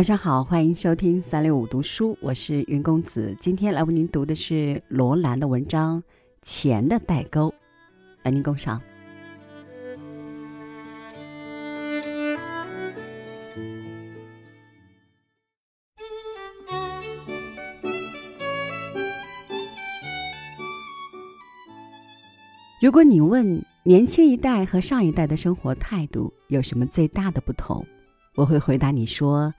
晚上好，欢迎收听三六五读书，我是云公子。今天来为您读的是罗兰的文章《钱的代沟》，来您共赏。如果你问年轻一代和上一代的生活态度有什么最大的不同，我会回答你说：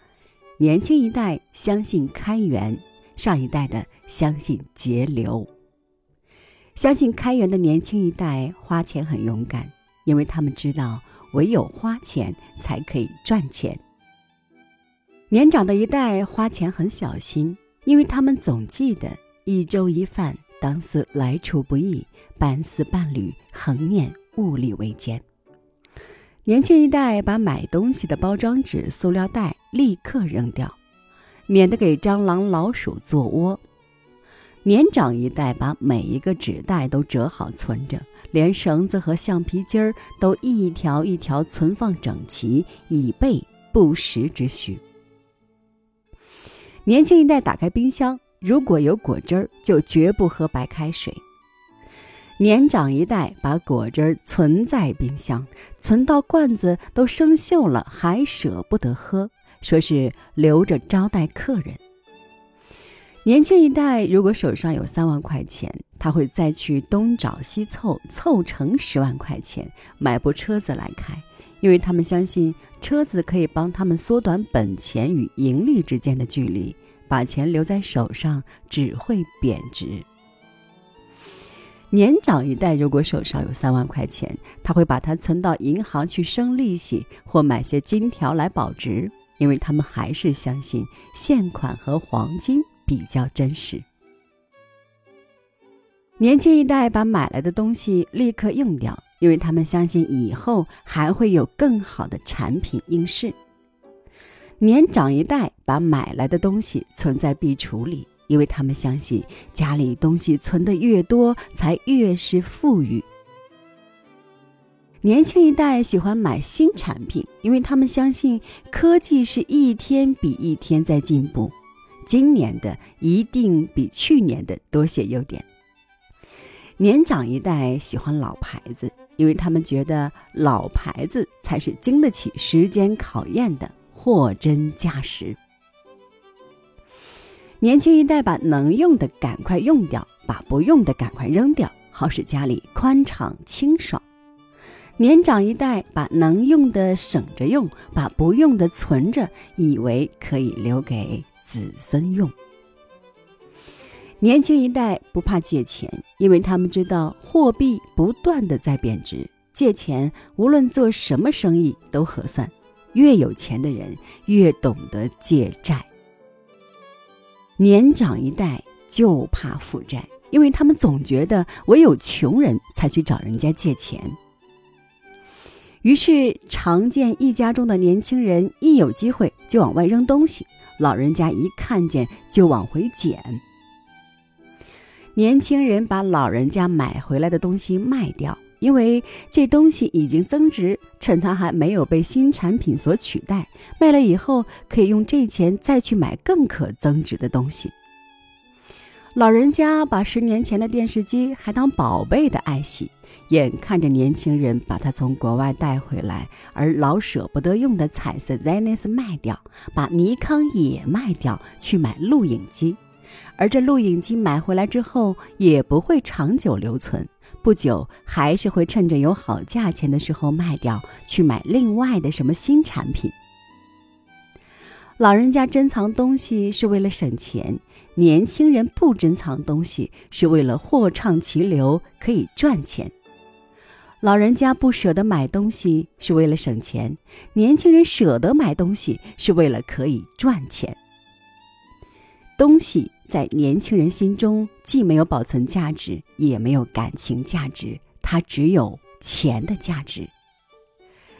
年轻一代相信开源，上一代的相信节流。相信开源的年轻一代花钱很勇敢，因为他们知道唯有花钱才可以赚钱。年长的一代花钱很小心，因为他们总记得一粥一饭。当思来处不易，半丝半缕，恒念物力维艰。年轻一代把买东西的包装纸、塑料袋立刻扔掉，免得给蟑螂、老鼠做窝。年长一代把每一个纸袋都折好存着，连绳子和橡皮筋儿都一条一条存放整齐，以备不时之需。年轻一代打开冰箱。如果有果汁儿，就绝不喝白开水。年长一代把果汁儿存在冰箱，存到罐子都生锈了，还舍不得喝，说是留着招待客人。年轻一代如果手上有三万块钱，他会再去东找西凑，凑成十万块钱买部车子来开，因为他们相信车子可以帮他们缩短本钱与盈利之间的距离。把钱留在手上只会贬值。年长一代如果手上有三万块钱，他会把它存到银行去生利息，或买些金条来保值，因为他们还是相信现款和黄金比较真实。年轻一代把买来的东西立刻用掉，因为他们相信以后还会有更好的产品应市。年长一代把买来的东西存在壁橱里，因为他们相信家里东西存的越多，才越是富裕。年轻一代喜欢买新产品，因为他们相信科技是一天比一天在进步，今年的一定比去年的多些优点。年长一代喜欢老牌子，因为他们觉得老牌子才是经得起时间考验的。货真价实。年轻一代把能用的赶快用掉，把不用的赶快扔掉，好使家里宽敞清爽。年长一代把能用的省着用，把不用的存着，以为可以留给子孙用。年轻一代不怕借钱，因为他们知道货币不断的在贬值，借钱无论做什么生意都合算。越有钱的人越懂得借债。年长一代就怕负债，因为他们总觉得唯有穷人才去找人家借钱。于是，常见一家中的年轻人一有机会就往外扔东西，老人家一看见就往回捡。年轻人把老人家买回来的东西卖掉。因为这东西已经增值，趁它还没有被新产品所取代，卖了以后可以用这钱再去买更可增值的东西。老人家把十年前的电视机还当宝贝的爱惜，眼看着年轻人把它从国外带回来，而老舍不得用的彩色 Zenith 卖掉，把尼康也卖掉去买录影机，而这录影机买回来之后也不会长久留存。不久，还是会趁着有好价钱的时候卖掉，去买另外的什么新产品。老人家珍藏东西是为了省钱，年轻人不珍藏东西是为了货畅其流，可以赚钱。老人家不舍得买东西是为了省钱，年轻人舍得买东西是为了可以赚钱。东西。在年轻人心中，既没有保存价值，也没有感情价值，它只有钱的价值。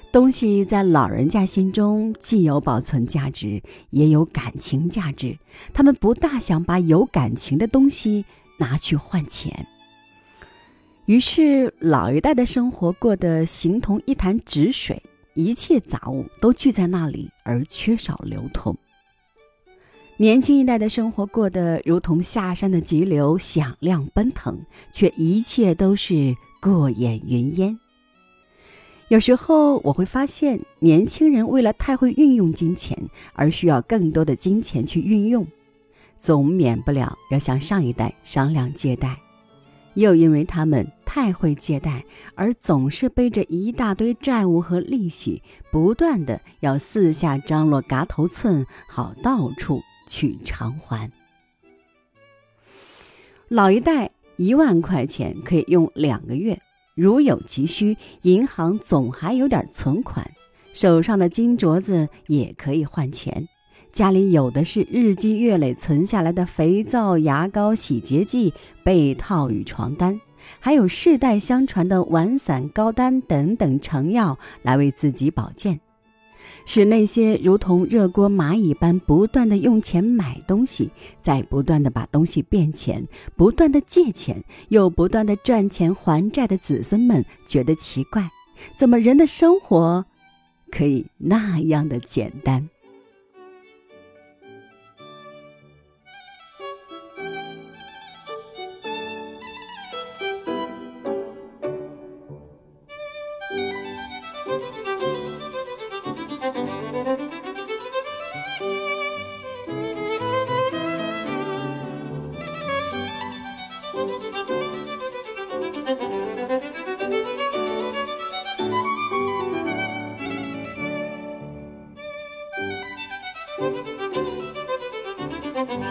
东西在老人家心中，既有保存价值，也有感情价值。他们不大想把有感情的东西拿去换钱。于是，老一代的生活过得形同一潭止水，一切杂物都聚在那里，而缺少流通。年轻一代的生活过得如同下山的急流，响亮奔腾，却一切都是过眼云烟。有时候我会发现，年轻人为了太会运用金钱，而需要更多的金钱去运用，总免不了要向上一代商量借贷，又因为他们太会借贷，而总是背着一大堆债务和利息，不断的要四下张罗嘎头寸，好到处。去偿还。老一代一万块钱可以用两个月，如有急需，银行总还有点存款，手上的金镯子也可以换钱，家里有的是日积月累存下来的肥皂、牙膏、洗洁剂、被套与床单，还有世代相传的丸散、膏丹等等成药来为自己保健。使那些如同热锅蚂蚁般不断的用钱买东西，再不断的把东西变钱，不断的借钱，又不断的赚钱还债的子孙们觉得奇怪：怎么人的生活可以那样的简单 thank you.